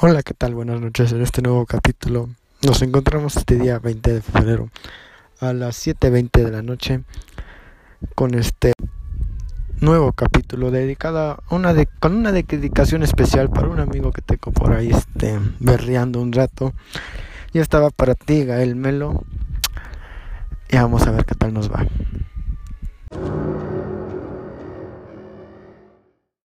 Hola, ¿qué tal? Buenas noches. En este nuevo capítulo nos encontramos este día 20 de febrero a las 7.20 de la noche con este nuevo capítulo dedicado a una de, con una dedicación especial para un amigo que tengo por ahí este, berreando un rato. Y estaba para ti, Gael Melo. Y vamos a ver qué tal nos va.